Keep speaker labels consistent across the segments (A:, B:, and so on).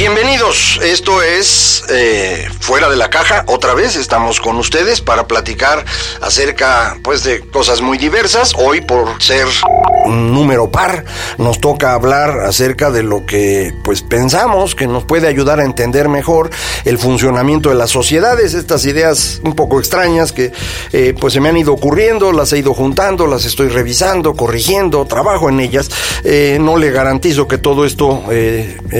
A: Bienvenidos, esto es eh, Fuera de la Caja, otra vez estamos con ustedes para platicar acerca pues de cosas muy diversas. Hoy por ser un número par nos toca hablar acerca de lo que pues pensamos que nos puede ayudar a entender mejor el funcionamiento de las sociedades, estas ideas un poco extrañas que eh, pues se me han ido ocurriendo, las he ido juntando, las estoy revisando, corrigiendo, trabajo en ellas. Eh, no le garantizo que todo esto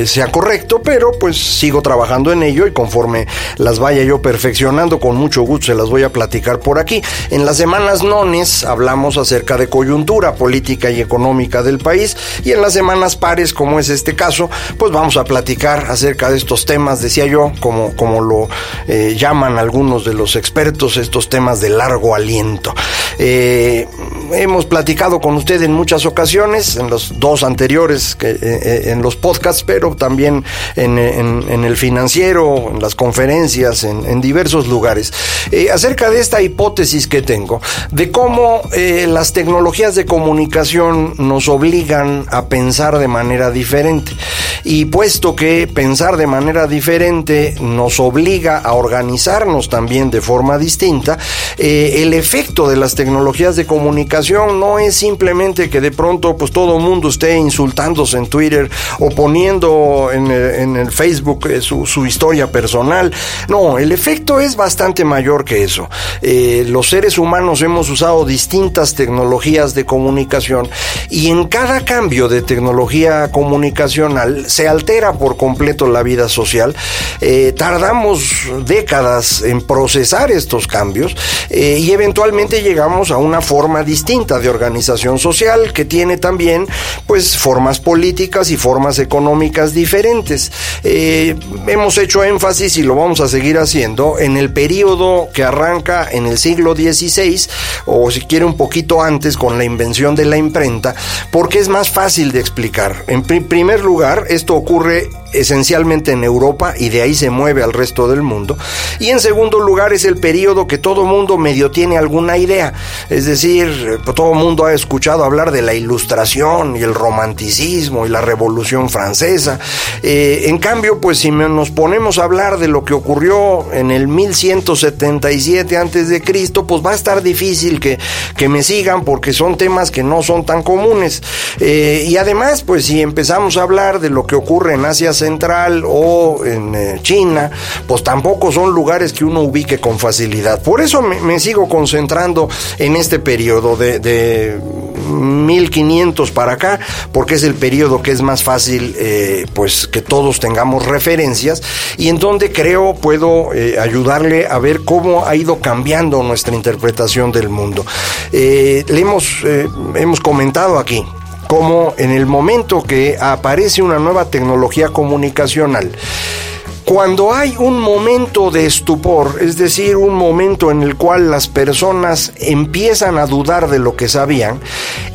A: sea correcto, pero pues sigo trabajando en ello y conforme las vaya yo perfeccionando, con mucho gusto se las voy a platicar por aquí. En las semanas nones hablamos acerca de coyuntura política y económica del país y en las semanas pares, como es este caso, pues vamos a platicar acerca de estos temas, decía yo, como, como lo eh, llaman algunos de los expertos, estos temas de largo aliento. Eh, hemos platicado con usted en muchas ocasiones, en los dos anteriores, eh, en los podcasts, pero también en, el financiero, en las conferencias, en, diversos lugares, eh, acerca de esta hipótesis que tengo, de cómo eh, las tecnologías de comunicación nos obligan a pensar de manera diferente. Y puesto que pensar de manera diferente nos obliga a organizarnos también de forma distinta, eh, el efecto de las tecnologías de comunicación no es simplemente que de pronto pues todo mundo esté insultándose en Twitter o poniendo en, en el Facebook eh, su, su, historia personal. No, el efecto es bastante mayor que eso. Eh, los seres humanos hemos usado distintas tecnologías de comunicación y en cada cambio de tecnología comunicacional se altera por completo la vida social. Eh, tardamos décadas en procesar estos cambios y eventualmente llegamos a una forma distinta de organización social que tiene también pues formas políticas y formas económicas diferentes. Eh, hemos hecho énfasis y lo vamos a seguir haciendo en el periodo que arranca en el siglo XVI o si quiere un poquito antes con la invención de la imprenta porque es más fácil de explicar. En primer lugar, esto ocurre esencialmente en Europa y de ahí se mueve al resto del mundo. Y en segundo lugar es el periodo que todo mundo medio tiene alguna idea. Es decir, todo mundo ha escuchado hablar de la ilustración y el romanticismo y la revolución francesa. Eh, en cambio, pues si nos ponemos a hablar de lo que ocurrió en el 1177 antes de Cristo, pues va a estar difícil que, que me sigan porque son temas que no son tan comunes. Eh, y además, pues si empezamos a hablar de lo que ocurre en Asia Central o en eh, China, pues tampoco son lugares que uno ubique con facilidad. Por eso me, sigo concentrando en este periodo de, de 1500 para acá, porque es el periodo que es más fácil, eh, pues que todos tengamos referencias y en donde creo puedo eh, ayudarle a ver cómo ha ido cambiando nuestra interpretación del mundo. le hemos, hemos comentado aquí como en el momento que aparece una nueva tecnología comunicacional, cuando hay un momento de estupor, es decir, un momento en el cual las personas empiezan a dudar de lo que sabían,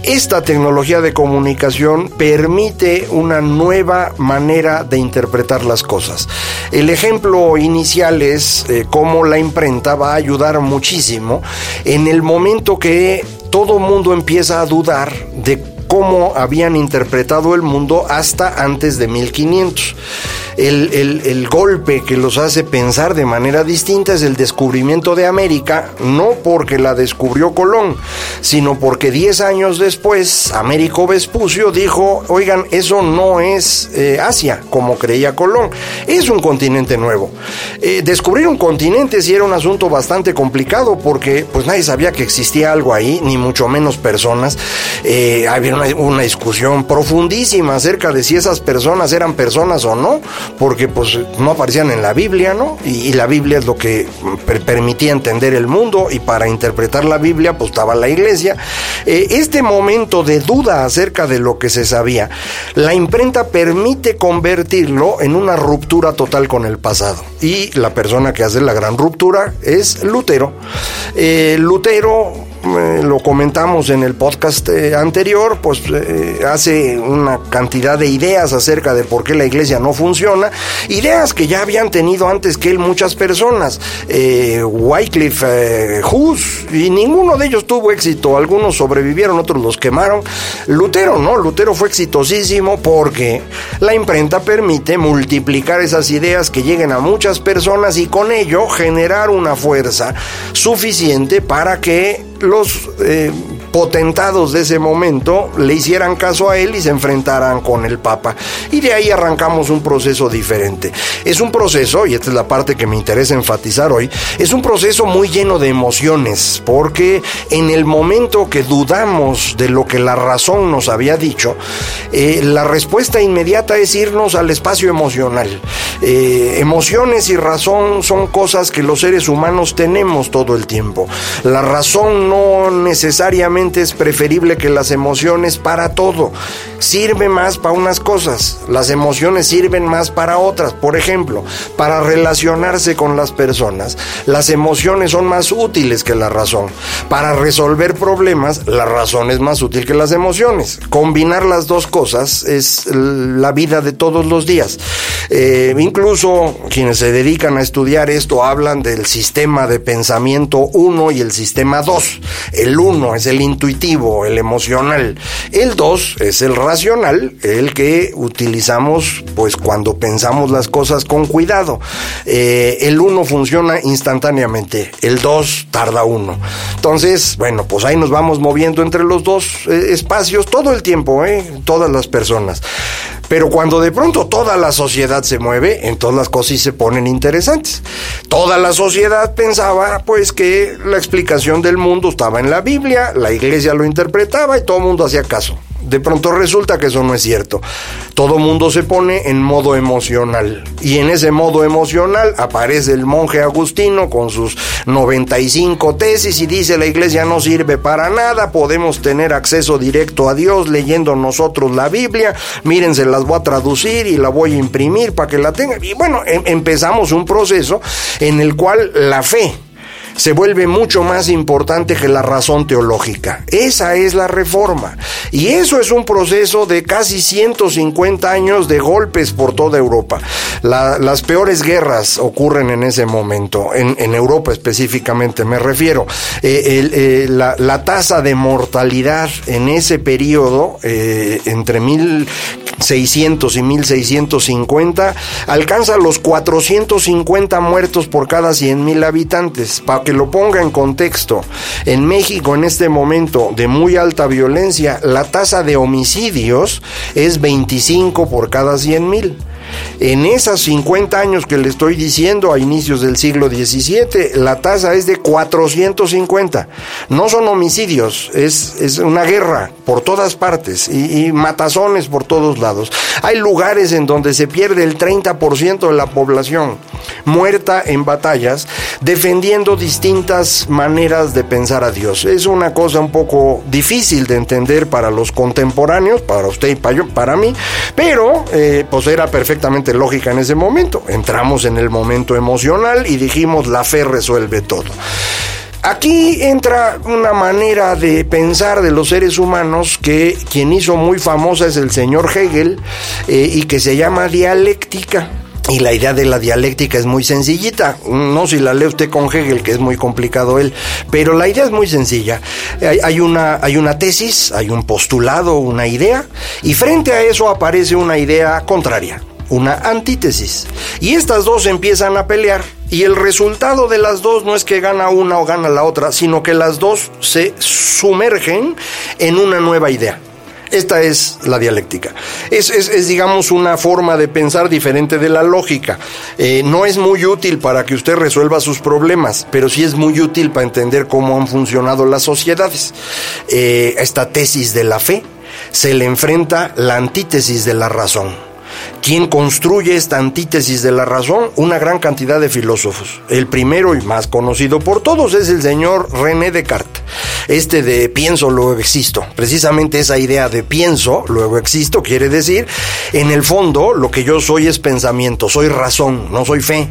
A: esta tecnología de comunicación permite una nueva manera de interpretar las cosas. El ejemplo inicial es eh, cómo la imprenta va a ayudar muchísimo en el momento que todo mundo empieza a dudar de cómo habían interpretado el mundo hasta antes de 1500 el, golpe que los hace pensar de manera distinta es el descubrimiento de América, no porque la descubrió Colón, sino porque 10 años después Américo Vespucio dijo, oigan, eso no es eh, Asia, como creía Colón, es un continente nuevo. Eh, descubrir un continente sí era un asunto bastante complicado porque pues nadie sabía que existía algo ahí, ni mucho menos personas. Eh, una, discusión profundísima acerca de si esas personas eran personas o no, porque pues no aparecían en la Biblia, ¿no? Y, la Biblia es lo que permitía entender el mundo y para interpretar la Biblia pues estaba la iglesia. Eh, este momento de duda acerca de lo que se sabía, la imprenta permite convertirlo en una ruptura total con el pasado. Y la persona que hace la gran ruptura es Lutero. Eh, Lutero eh, lo comentamos en el podcast eh, anterior, pues eh, hace una cantidad de ideas acerca de por qué la iglesia no funciona, ideas que ya habían tenido antes que él muchas personas, Wycliffe, Hus, y ninguno de ellos tuvo éxito, algunos sobrevivieron, otros los quemaron, Lutero no, Lutero fue exitosísimo porque la imprenta permite multiplicar esas ideas que lleguen a muchas personas y con ello generar una fuerza suficiente para que los eh, potentados de ese momento le hicieran caso a él y se enfrentaran con el Papa. Y de ahí arrancamos un proceso diferente. Es un proceso, y esta es la parte que me interesa enfatizar hoy, es un proceso muy lleno de emociones, porque en el momento que dudamos de lo que la razón nos había dicho, eh, la respuesta inmediata es irnos al espacio emocional. Eh, emociones y razón son cosas que los seres humanos tenemos todo el tiempo. La razón no necesariamente es preferible que las emociones para todo. Sirve más para unas cosas, las emociones sirven más para otras. Por ejemplo, para relacionarse con las personas, las emociones son más útiles que la razón. Para resolver problemas, la razón es más útil que las emociones. Combinar las dos cosas es la vida de todos los días. Eh, incluso quienes se dedican a estudiar esto hablan del sistema de pensamiento 1 y el sistema 2. El 1 es el intuitivo, el emocional. El 2 es el racional, el que utilizamos pues cuando pensamos las cosas con cuidado. Eh, el 1 funciona instantáneamente, el 2 tarda uno. Entonces, bueno, pues ahí nos vamos moviendo entre los dos eh, espacios todo el tiempo, ¿eh? todas las personas. Pero cuando de pronto toda la sociedad se mueve, entonces las cosas se ponen interesantes. Toda la sociedad pensaba pues que la explicación del mundo estaba en la Biblia, la iglesia lo interpretaba y todo el mundo hacía caso. De pronto resulta que eso no es cierto. Todo mundo se pone en modo emocional. Y en ese modo emocional aparece el monje Agustino con sus 95 tesis y dice la iglesia no sirve para nada, podemos tener acceso directo a Dios leyendo nosotros la Biblia. Miren, se las voy a traducir y la voy a imprimir para que la tengan. Y bueno, em, empezamos un proceso en el cual la fe se vuelve mucho más importante que la razón teológica. Esa es la reforma. Y eso es un proceso de casi 150 años de golpes por toda Europa. las peores guerras ocurren en ese momento, en, Europa específicamente me refiero. Eh, eh, la, tasa de mortalidad en ese periodo, eh, entre 1600 y 1650, alcanza los 450 muertos por cada 100 mil habitantes que lo ponga en contexto, en México en este momento de muy alta violencia, la tasa de homicidios es 25 por cada 100 mil. En esos 50 años que le estoy diciendo, a inicios del siglo XVII, la tasa es de 450. No son homicidios, es, es una guerra por todas partes y, matazones por todos lados. Hay lugares en donde se pierde el 30% de la población muerta en batallas, defendiendo distintas maneras de pensar a Dios. Es una cosa un poco difícil de entender para los contemporáneos, para usted y para, yo, para mí, pero eh, pues era perfectamente lógica en ese momento. Entramos en el momento emocional y dijimos la fe resuelve todo. Aquí entra una manera de pensar de los seres humanos que quien hizo muy famosa es el señor Hegel eh, y que se llama dialéctica. Y la idea de la dialéctica es muy sencillita. No si la lee usted con Hegel, que es muy complicado él, pero la idea es muy sencilla. Hay, una, hay una tesis, hay un postulado, una idea, y frente a eso aparece una idea contraria una antítesis. Y estas dos empiezan a pelear. Y el resultado de las dos no es que gana una o gana la otra, sino que las dos se sumergen en una nueva idea. Esta es la dialéctica. Es, digamos, una forma de pensar diferente de la lógica. Eh, no es muy útil para que usted resuelva sus problemas, pero sí es muy útil para entender cómo han funcionado las sociedades. Eh, esta tesis de la fe se le enfrenta la antítesis de la razón. ¿Quién construye esta antítesis de la razón? Una gran cantidad de filósofos. El primero y más conocido por todos es el señor René Descartes. Este de pienso, luego existo. Precisamente esa idea de pienso, luego existo, quiere decir, en el fondo, lo que yo soy es pensamiento, soy razón, no soy fe.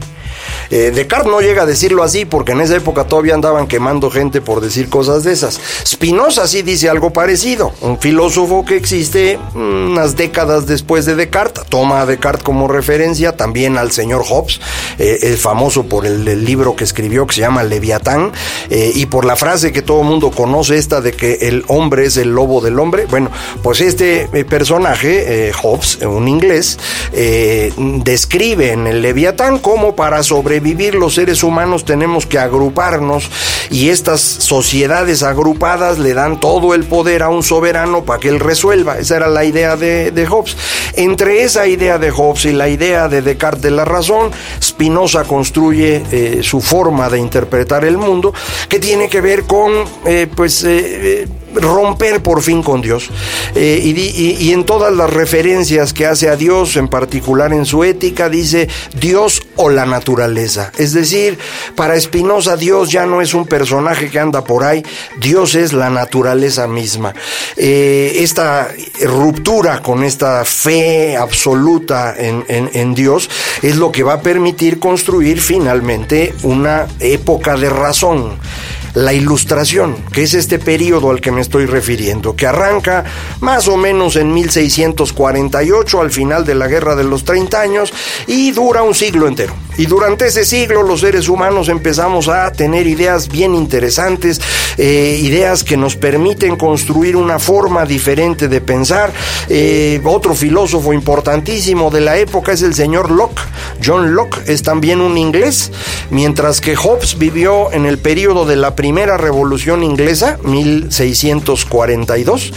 A: Eh, Descartes no llega a decirlo así porque en esa época todavía andaban quemando gente por decir cosas de esas. Spinoza sí dice algo parecido, un filósofo que existe unas décadas después de Descartes, toma a Descartes como referencia, también al señor Hobbes, eh, es famoso por el, libro que escribió que se llama Leviatán, eh, y por la frase que todo el mundo conoce, esta de que el hombre es el lobo del hombre. Bueno, pues este personaje, Hobbes, un inglés, describe en el Leviatán como para sobrevivir los seres humanos tenemos que agruparnos y estas sociedades agrupadas le dan todo el poder a un soberano para que él resuelva. Esa era la idea de, Hobbes. Entre esa idea de Hobbes y la idea de Descartes de la razón, Spinoza construye eh, su forma de interpretar el mundo que tiene que ver con eh, pues eh, romper por fin con Dios. Eh, y, en todas las referencias que hace a Dios, en particular en su ética, dice Dios o la naturaleza. Es decir, para Spinoza Dios ya no es un personaje que anda por ahí, Dios es la naturaleza misma. Eh, esta ruptura con esta fe absoluta en, en Dios es lo que va a permitir construir finalmente una época de razón la Ilustración, que es este periodo al que me estoy refiriendo, que arranca más o menos en 1648, al final de la Guerra de los 30 años, y dura un siglo entero. Y durante ese siglo los seres humanos empezamos a tener ideas bien interesantes, eh, ideas que nos permiten construir una forma diferente de pensar. Eh, otro filósofo importantísimo de la época es el señor Locke. John Locke es también un inglés, mientras que Hobbes vivió en el periodo de la primera revolución inglesa, 1642.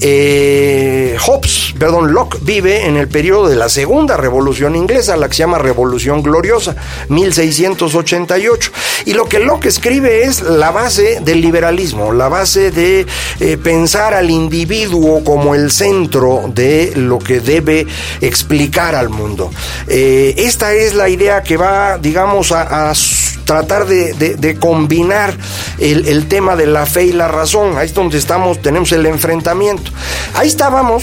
A: Eh, Hobbes, perdón, Locke vive en el periodo de la segunda revolución inglesa, la que se llama Revolución Gloriosa, 1688. Y lo que Locke escribe es la base del liberalismo, la base de eh, pensar al individuo como el centro de lo que debe explicar al mundo. Eh, esta es la idea que va, digamos, a, tratar de combinar el, tema de la fe y la razón. Ahí es donde estamos, tenemos el enfrentamiento. Ahí estábamos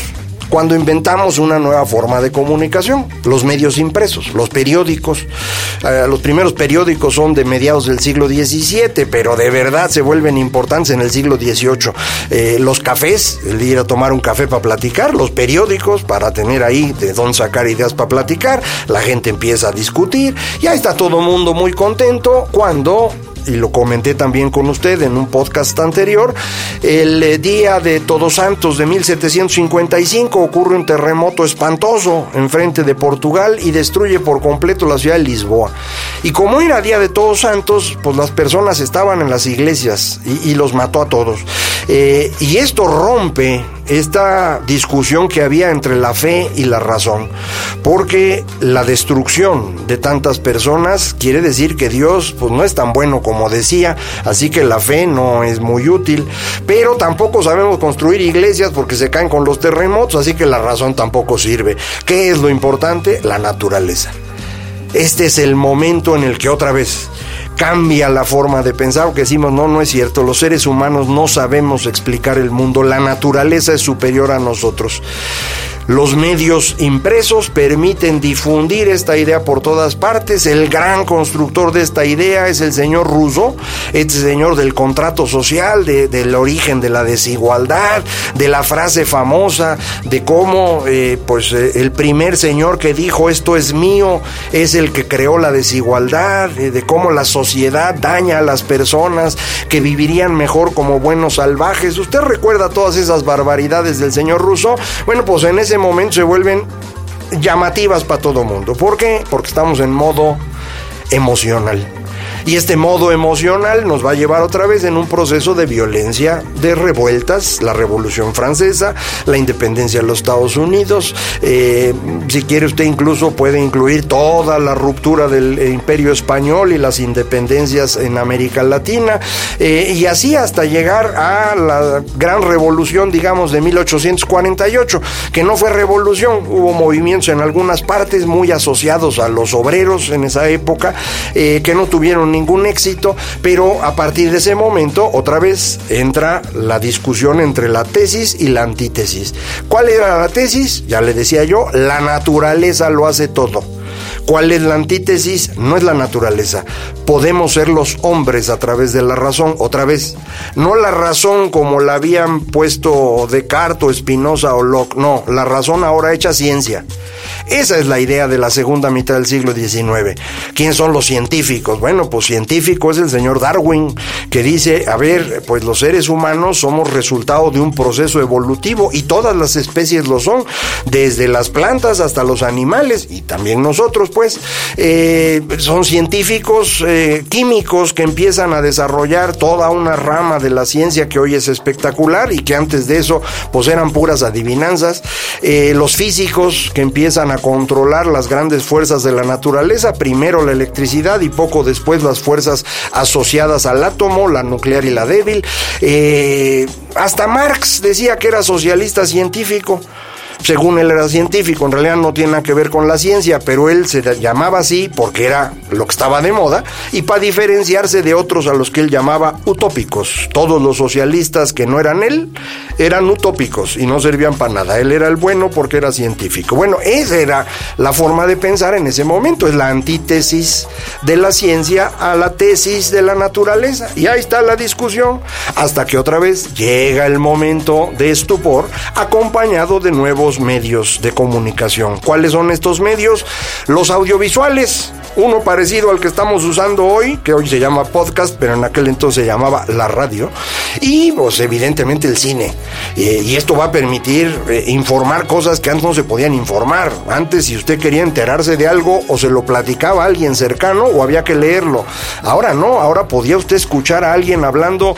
A: cuando inventamos una nueva forma de comunicación, los medios impresos, los periódicos. Eh, los primeros periódicos son de mediados del siglo XVII, pero de verdad se vuelven importantes en el siglo XVIII. Eh, los cafés, el ir a tomar un café para platicar, los periódicos para tener ahí de dónde sacar ideas para platicar, la gente empieza a discutir, y ahí está todo mundo muy contento cuando y lo comenté también con usted en un podcast anterior, el eh, día de Todos Santos de 1755 ocurre un terremoto espantoso enfrente de Portugal y destruye por completo la ciudad de Lisboa. Y como era día de Todos Santos, pues las personas estaban en las iglesias y, los mató a todos. Eh, y esto rompe esta discusión que había entre la fe y la razón, porque la destrucción de tantas personas quiere decir que Dios pues no es tan bueno como decía, así que la fe no es muy útil, pero tampoco sabemos construir iglesias porque se caen con los terremotos, así que la razón tampoco sirve. ¿Qué es lo importante? La naturaleza. Este es el momento en el que otra vez cambia la forma de pensar, porque decimos, no, no es cierto, los seres humanos no sabemos explicar el mundo, la naturaleza es superior a nosotros. Los medios impresos permiten difundir esta idea por todas partes. El gran constructor de esta idea es el señor Rousseau, este señor del contrato social, del origen de la desigualdad, de la frase famosa de cómo eh, pues, eh, el primer señor que dijo esto es mío es el que creó la desigualdad, eh, de cómo la sociedad daña a las personas que vivirían mejor como buenos salvajes. ¿Usted recuerda todas esas barbaridades del señor Rousseau? Bueno, pues en ese momento se vuelven llamativas para todo mundo. ¿Por qué? Porque estamos en modo emocional. Y este modo emocional nos va a llevar otra vez en un proceso de violencia, de revueltas, la Revolución Francesa, la independencia de los Estados Unidos, eh, si quiere usted incluso puede incluir toda la ruptura del Imperio Español y las independencias en América Latina, eh, y así hasta llegar a la gran revolución, digamos, de 1848, que no fue revolución, hubo movimientos en algunas partes muy asociados a los obreros en esa época, eh, que no tuvieron ningún éxito, pero a partir de ese momento otra vez entra la discusión entre la tesis y la antítesis. ¿Cuál era la tesis? Ya le decía yo, la naturaleza lo hace todo. ¿Cuál es la antítesis? No es la naturaleza. Podemos ser los hombres a través de la razón, otra vez. No la razón como la habían puesto Descartes o Spinoza o Locke, no, la razón ahora hecha ciencia. Esa es la idea de la segunda mitad del siglo XIX. ¿Quién son los científicos? Bueno, pues científico es el señor Darwin, que dice, a ver, pues los seres humanos somos resultado de un proceso evolutivo y todas las especies lo son, desde las plantas hasta los animales y también nosotros, pues, eh, son científicos eh, químicos que empiezan a desarrollar toda una rama de la ciencia que hoy es espectacular y que antes de eso, pues eran puras adivinanzas. Eh, los físicos que empiezan a controlar las grandes fuerzas de la naturaleza, primero la electricidad y poco después las fuerzas asociadas al átomo, la nuclear y la débil. Eh, hasta Marx decía que era socialista científico según él era científico, en realidad no tiene nada que ver con la ciencia, pero él se llamaba así porque era lo que estaba de moda y para diferenciarse de otros a los que él llamaba utópicos. Todos los socialistas que no eran él eran utópicos y no servían para nada. Él era el bueno porque era científico. Bueno, esa era la forma de pensar en ese momento, es la antítesis de la ciencia a la tesis de la naturaleza. Y ahí está la discusión hasta que otra vez llega el momento de estupor acompañado de nuevos medios de comunicación. ¿Cuáles son estos medios? Los audiovisuales. Uno parecido al que estamos usando hoy, que hoy se llama podcast, pero en aquel entonces se llamaba la radio. Y pues evidentemente el cine. y esto va a permitir eh, informar cosas que antes no se podían informar. Antes si usted quería enterarse de algo o se lo platicaba a alguien cercano o había que leerlo. Ahora no, ahora podía usted escuchar a alguien hablando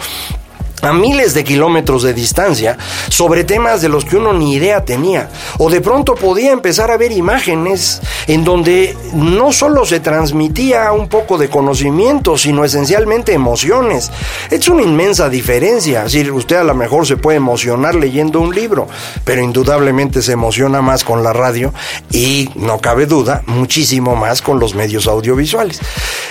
A: a miles de kilómetros de distancia sobre temas de los que uno ni idea tenía. O de pronto podía empezar a ver imágenes en donde no solo se transmitía un poco de conocimiento, sino esencialmente emociones. Es una inmensa diferencia. Es decir, usted a lo mejor se puede emocionar leyendo un libro, pero indudablemente se emociona más con la radio y, no cabe duda, muchísimo más con los medios audiovisuales.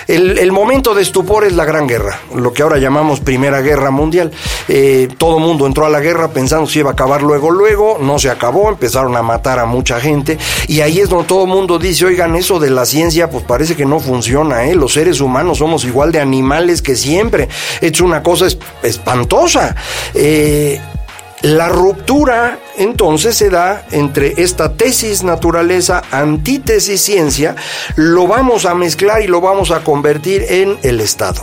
A: El, el momento de estupor es la Gran Guerra, lo que ahora llamamos Primera Guerra Mundial. Eh, todo el mundo entró a la guerra pensando si iba a acabar luego, luego, no se acabó, empezaron a matar a mucha gente y ahí es donde todo el mundo dice, oigan, eso de la ciencia pues parece que no funciona, ¿eh? los seres humanos somos igual de animales que siempre, es una cosa espantosa. Eh, la ruptura entonces se da entre esta tesis naturaleza, antítesis ciencia, lo vamos a mezclar y lo vamos a convertir en el Estado.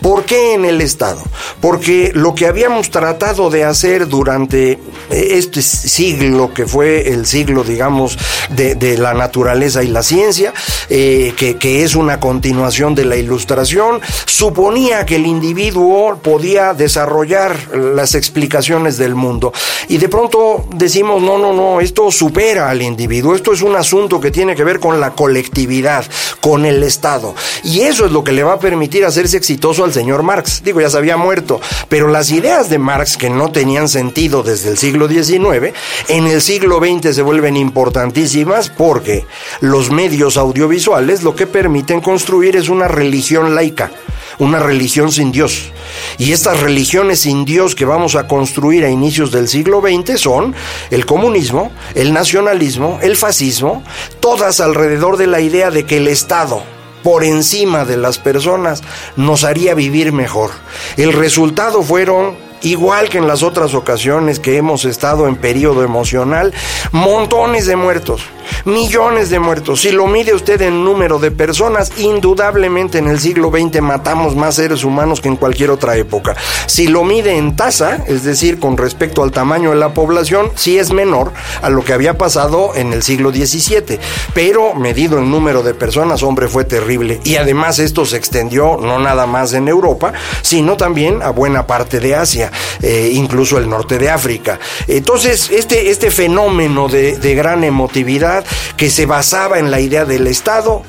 A: ¿Por qué en el Estado? Porque lo que habíamos tratado de hacer durante este siglo, que fue el siglo, digamos, de, la naturaleza y la ciencia, eh, que, que es una continuación de la ilustración, suponía que el individuo podía desarrollar las explicaciones del mundo. Y de pronto decimos, no, no, no, esto supera al individuo, esto es un asunto que tiene que ver con la colectividad, con el Estado. Y eso es lo que le va a permitir hacerse exitoso al señor Marx. Digo, ya se había muerto, pero las ideas de Marx que no tenían sentido desde el siglo XIX, en el siglo XX se vuelven importantísimas porque los medios audiovisuales lo que permiten construir es una religión laica, una religión sin Dios. Y estas religiones sin Dios que vamos a construir a inicios del siglo XX son el comunismo, el nacionalismo, el fascismo, todas alrededor de la idea de que el Estado, por encima de las personas nos haría vivir mejor. El resultado fueron igual que en las otras ocasiones que hemos estado en periodo emocional, montones de muertos, millones de muertos. Si lo mide usted en número de personas, indudablemente en el siglo XX matamos más seres humanos que en cualquier otra época. Si lo mide en tasa, es decir, con respecto al tamaño de la población, sí es menor a lo que había pasado en el siglo XVII. Pero medido en número de personas, hombre, fue terrible. Y además esto se extendió no nada más en Europa, sino también a buena parte de Asia, eh, incluso el norte de África. Entonces, este, este fenómeno de, de gran emotividad que se basaba en la idea del Estado,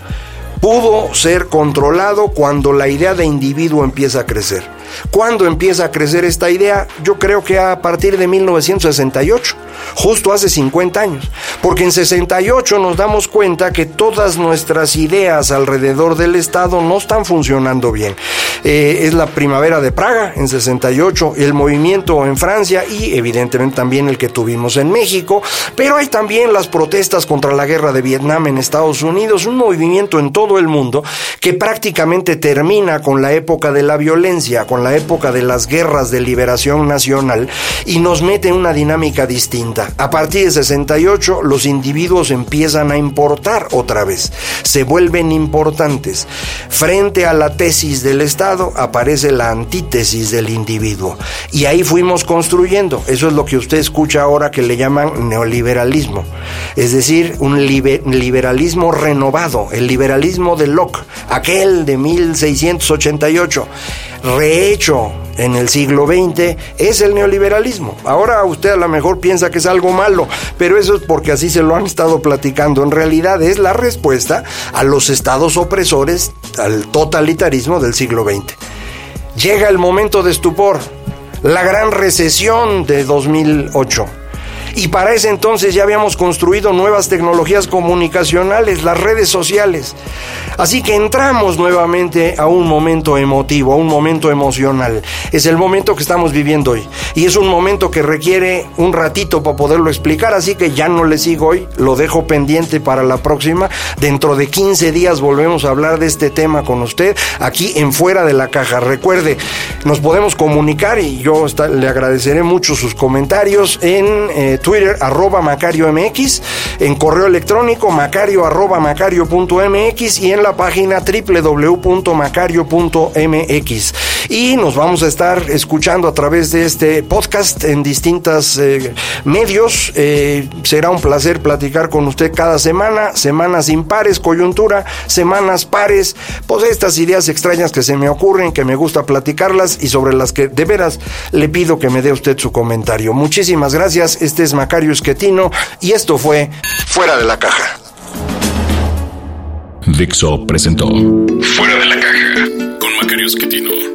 A: pudo ser controlado cuando la idea de individuo empieza a crecer. ¿Cuándo empieza a crecer esta idea? Yo creo que a partir de 1968, justo hace 50 años. Porque en 68 nos damos cuenta que todas nuestras ideas alrededor del Estado no están funcionando bien. Eh, es la primavera de Praga en 68, el movimiento en Francia y evidentemente también el que tuvimos en México, pero hay también las protestas contra la guerra de Vietnam en Estados Unidos, un movimiento en todo el mundo que prácticamente termina con la época de la violencia, con la época de las guerras de liberación nacional y nos mete en una dinámica distinta. A partir de 68 los individuos empiezan a importar otra vez, se vuelven importantes. Frente a la tesis del Estado aparece la antítesis del individuo y ahí fuimos construyendo. Eso es lo que usted escucha ahora que le llaman neoliberalismo, es decir, un liberalismo renovado, el liberalismo de Locke, aquel de 1688 rehecho en el siglo XX es el neoliberalismo. Ahora usted a lo mejor piensa que es algo malo, pero eso es porque así se lo han estado platicando. En realidad es la respuesta a los estados opresores, al totalitarismo del siglo XX. Llega el momento de estupor, la gran recesión de 2008 y para ese entonces ya habíamos construido nuevas tecnologías comunicacionales, las redes sociales. Así que entramos nuevamente a un momento emotivo, a un momento emocional. Es el momento que estamos viviendo hoy. Y es un momento que requiere un ratito para poderlo explicar, así que ya no le sigo hoy, lo dejo pendiente para la próxima. Dentro de 15 días volvemos a hablar de este tema con usted aquí en Fuera de la Caja. Recuerde, nos podemos comunicar y yo le agradeceré mucho sus comentarios en eh, Twitter, arroba Macario MX, en correo electrónico macario arroba macario.mx y en la página www.macario.mx. Y nos vamos a estar escuchando a través de este podcast en distintos eh, medios. Eh, será un placer platicar con usted cada semana, semanas impares, coyuntura, semanas pares, pues estas ideas extrañas que se me ocurren, que me gusta platicarlas y sobre las que de veras le pido que me dé usted su comentario. Muchísimas gracias. Este es Macario Esquetino y esto fue Fuera de la Caja.
B: Dixo presentó Fuera de la Caja con Macario Esquetino.